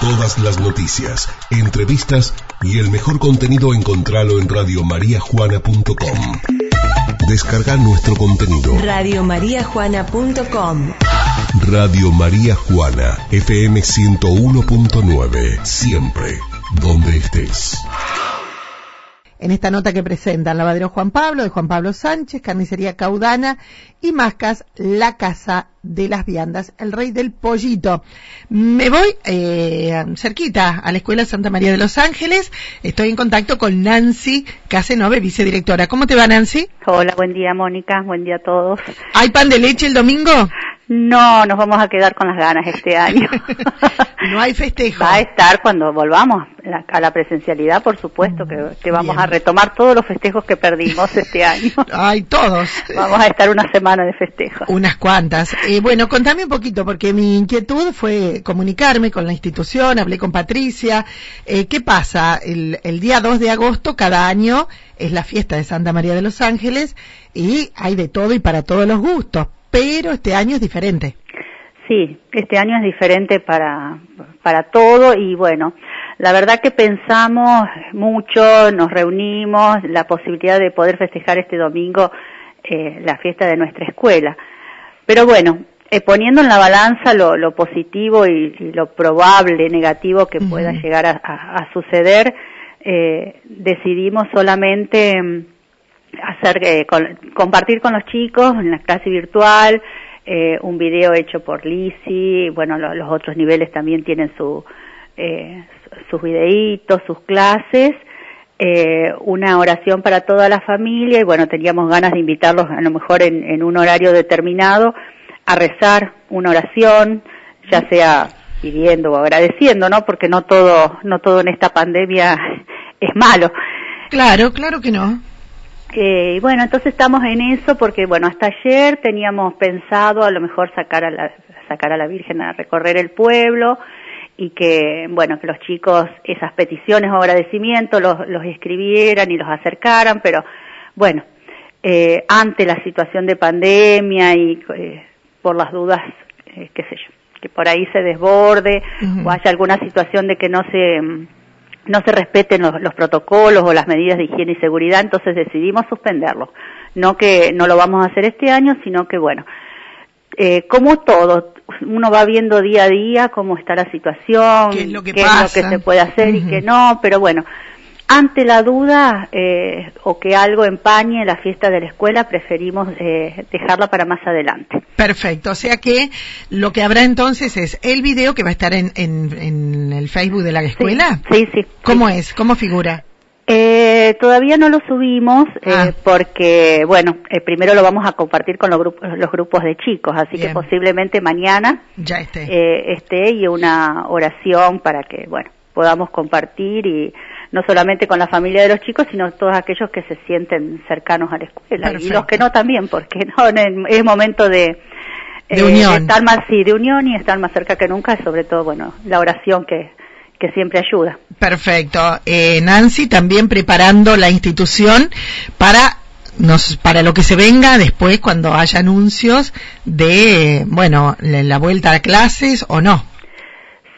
Todas las noticias, entrevistas y el mejor contenido encontralo en radiomariajuana.com. Descarga nuestro contenido. Radiomariajuana.com Radio María Juana, FM 101.9. Siempre, donde estés. En esta nota que presentan Lavadero Juan Pablo, de Juan Pablo Sánchez, Carnicería Caudana y Mascas, La Casa de las Viandas, el Rey del Pollito. Me voy eh, cerquita a la Escuela Santa María de los Ángeles. Estoy en contacto con Nancy Casenove, vicedirectora. ¿Cómo te va, Nancy? Hola, buen día, Mónica. Buen día a todos. ¿Hay pan de leche el domingo? No, nos vamos a quedar con las ganas este año. no hay festejo. Va a estar cuando volvamos a la presencialidad, por supuesto, que, vamos a retomar todos los festejos que perdimos este año. Ay, todos. Vamos a estar una semana de festejo. Unas cuantas. Eh, bueno, contame un poquito, porque mi inquietud fue comunicarme con la institución, hablé con Patricia. Eh, ¿Qué pasa? El, el día 2 de agosto, cada año, es la fiesta de Santa María de los Ángeles y hay de todo y para todos los gustos pero este año es diferente. Sí, este año es diferente para, para todo y bueno, la verdad que pensamos mucho, nos reunimos, la posibilidad de poder festejar este domingo eh, la fiesta de nuestra escuela. Pero bueno, eh, poniendo en la balanza lo, positivo y, lo probable negativo que pueda llegar a, suceder, eh, decidimos solamente mm, hacer eh, compartir con los chicos en la clase virtual eh, un video hecho por Lisi bueno los otros niveles también tienen su eh, sus videitos sus clases eh, una oración para toda la familia y bueno teníamos ganas de invitarlos a lo mejor en, en un horario determinado a rezar una oración ya sea pidiendo o agradeciendo no porque no todo no todo en esta pandemia es malo. Claro claro que no y bueno, entonces estamos en eso porque, bueno, hasta ayer teníamos pensado a lo mejor sacar a la, sacar a la Virgen a recorrer el pueblo y que, bueno, que los chicos esas peticiones o agradecimientos los, los escribieran y los acercaran, pero bueno, eh, ante la situación de pandemia y eh, por las dudas, eh, qué sé yo, que por ahí se desborde o haya alguna situación de que no se no se respeten los, protocolos o las medidas de higiene y seguridad, entonces decidimos suspenderlo. No que no lo vamos a hacer este año, sino que bueno, eh, como todo, uno va viendo día a día cómo está la situación, qué es lo que, se puede hacer y qué no, pero bueno, ante la duda eh, o que algo empañe la fiesta de la escuela, preferimos eh, dejarla para más adelante. Perfecto, o sea que lo que habrá entonces es el video que va a estar en, en, el Facebook de la escuela. Sí, sí. ¿Cómo es? ¿Cómo figura? Eh, todavía no lo subimos eh, ah. porque, bueno, eh, primero lo vamos a compartir con los grupos, los grupos de chicos, así que posiblemente mañana ya esté. Eh, esté y una oración para que, bueno, podamos compartir y no solamente con la familia de los chicos, sino todos aquellos que se sienten cercanos a la escuela y los que no también, porque no es momento de, de unión. estar más sí, de unión y estar más cerca que nunca, sobre todo bueno la oración que que siempre ayuda. Perfecto. Eh, Nancy, también preparando la institución para nos, para lo que se venga después cuando haya anuncios de, bueno, la, vuelta a clases o no.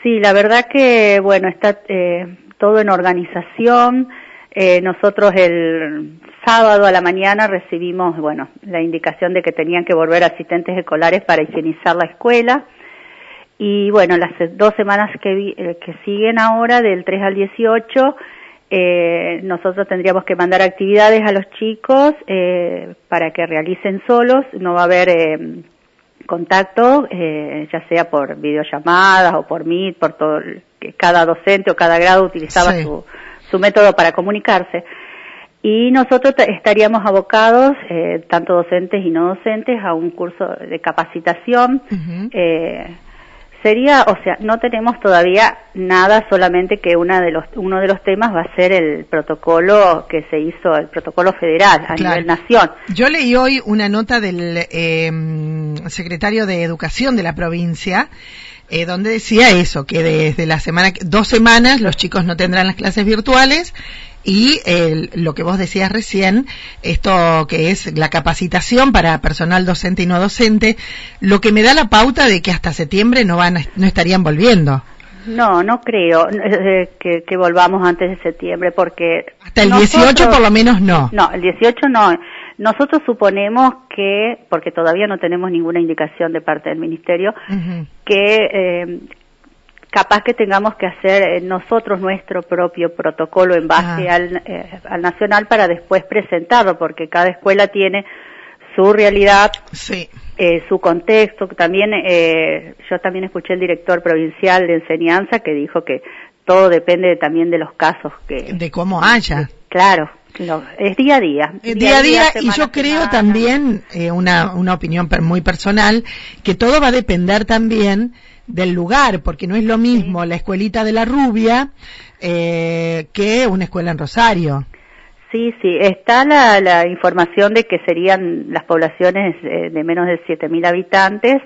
Sí, la verdad que, bueno, está eh, todo en organización. Eh, nosotros el sábado a la mañana recibimos, bueno, la indicación de que tenían que volver asistentes escolares para higienizar la escuela. Y bueno, las dos semanas que, eh, que siguen ahora, del 3 al 18, eh, nosotros tendríamos que mandar actividades a los chicos para que realicen solos. No va a haber contacto, ya sea por videollamadas o por Meet, por todo, que cada docente o cada grado utilizaba su, su método para comunicarse. Y nosotros estaríamos abocados, eh, tanto docentes y no docentes, a un curso de capacitación. eh, sería, o sea, no tenemos todavía nada, solamente que una de los, uno de los temas va a ser el protocolo que se hizo, el protocolo federal a nivel nación. Yo leí hoy una nota del eh, secretario de Educación de la provincia, eh, donde decía eso, que desde la semana, dos semanas los chicos no tendrán las clases virtuales y lo que vos decías recién, esto que es la capacitación para personal docente y no docente, lo que me da la pauta de que hasta septiembre no van, no estarían volviendo. No, no creo eh, que, que, volvamos antes de septiembre porque... Hasta el 18 por lo menos no. No, el 18 no. Nosotros suponemos que, porque todavía no tenemos ninguna indicación de parte del Ministerio, que eh, capaz que tengamos que hacer eh, nosotros nuestro propio protocolo en base ah. al, eh, al nacional para después presentarlo, porque cada escuela tiene su realidad, eh, su contexto. También eh, yo también escuché el director provincial de enseñanza que dijo que todo depende también de los casos que de cómo haya. Claro, es día a día. Día, a día, y yo creo también, eh, una, una opinión muy personal, que todo va a depender también del lugar, porque no es lo mismo la escuelita de la rubia eh, que una escuela en Rosario. Sí, sí, está la, la información de que serían las poblaciones eh, de menos de 7.000 habitantes,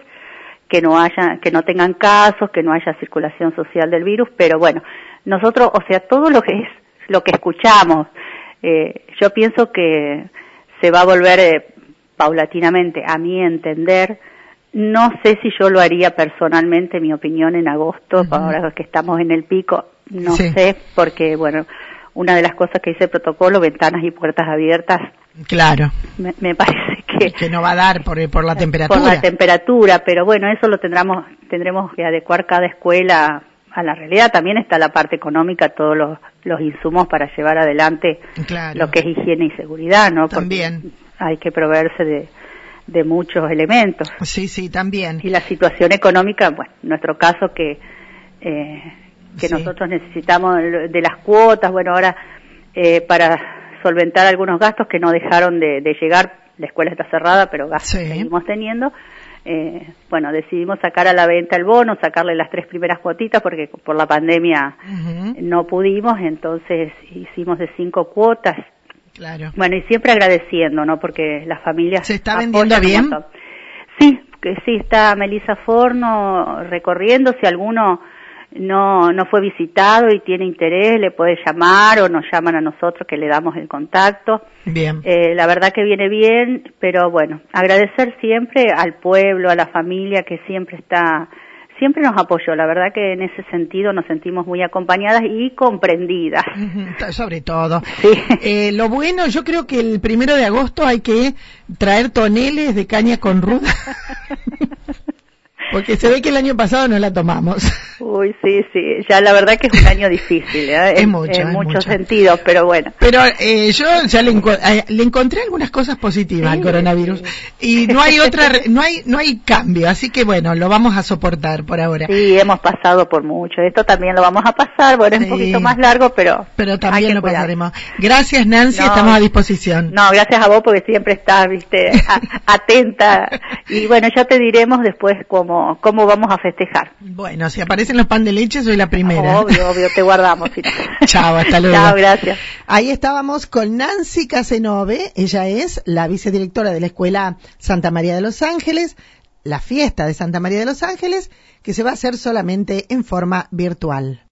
que no haya, que no tengan casos, que no haya circulación social del virus, pero bueno, nosotros, o sea, todo lo que es, lo que escuchamos, eh, yo pienso que se va a volver eh, paulatinamente, a mi entender, no sé si yo lo haría personalmente, mi opinión en agosto, ahora que estamos en el pico, no sé, porque bueno, una de las cosas que dice el protocolo, ventanas y puertas abiertas. Claro. Me, parece que... Que no va a dar por, por la temperatura. Por la temperatura, pero bueno, eso lo tendremos, tendremos que adecuar cada escuela a la realidad. También está la parte económica, todos los, los insumos para llevar adelante lo que es higiene y seguridad, ¿no? También. hay que proveerse de, de muchos elementos. Sí, sí, también. Y la situación económica, bueno, en nuestro caso que eh, que nosotros necesitamos de las cuotas, bueno, ahora eh, para solventar algunos gastos que no dejaron de, llegar, la escuela está cerrada, pero gastos seguimos teniendo. Eh, bueno, decidimos sacar a la venta el bono, sacarle las tres primeras cuotitas porque por la pandemia no pudimos, entonces hicimos de cinco cuotas. Claro. Bueno, y siempre agradeciendo, ¿no? Porque las familias... ¿Se está vendiendo bien? Sí, que sí, está Melisa Forno recorriendo, si alguno no, no fue visitado y tiene interés, le puede llamar o nos llaman a nosotros que le damos el contacto. Bien. Eh, la verdad que viene bien, pero bueno, agradecer siempre al pueblo, a la familia que siempre está, siempre nos apoyó. La verdad que en ese sentido nos sentimos muy acompañadas y comprendidas. Sobre todo. Sí. Eh, lo bueno, yo creo que el primero de agosto hay que traer toneles de caña con ruda. Porque se ve que el año pasado no la tomamos. Uy, sí, sí. Ya la verdad que es un año difícil, ¿eh? Es mucho. En, muchos sentidos, pero bueno. Pero eh, yo ya le, eh, le, encontré algunas cosas positivas al coronavirus. Y no hay otra, no hay, no hay cambio. Así que bueno, lo vamos a soportar por ahora. Sí, hemos pasado por mucho. Esto también lo vamos a pasar. Bueno, es un poquito más largo, pero. Pero también lo pasaremos. Gracias, Nancy. estamos a disposición. No, gracias a vos porque siempre estás, viste, atenta. Y bueno, ya te diremos después cómo cómo, vamos a festejar. Bueno, si aparecen los pan de leche, soy la primera. Obvio, obvio, te guardamos. Chao, hasta luego. Chao, gracias. Ahí estábamos con Nancy Casenove, ella es la vicedirectora de la Escuela Santa María de los Ángeles, la fiesta de Santa María de los Ángeles, que se va a hacer solamente en forma virtual.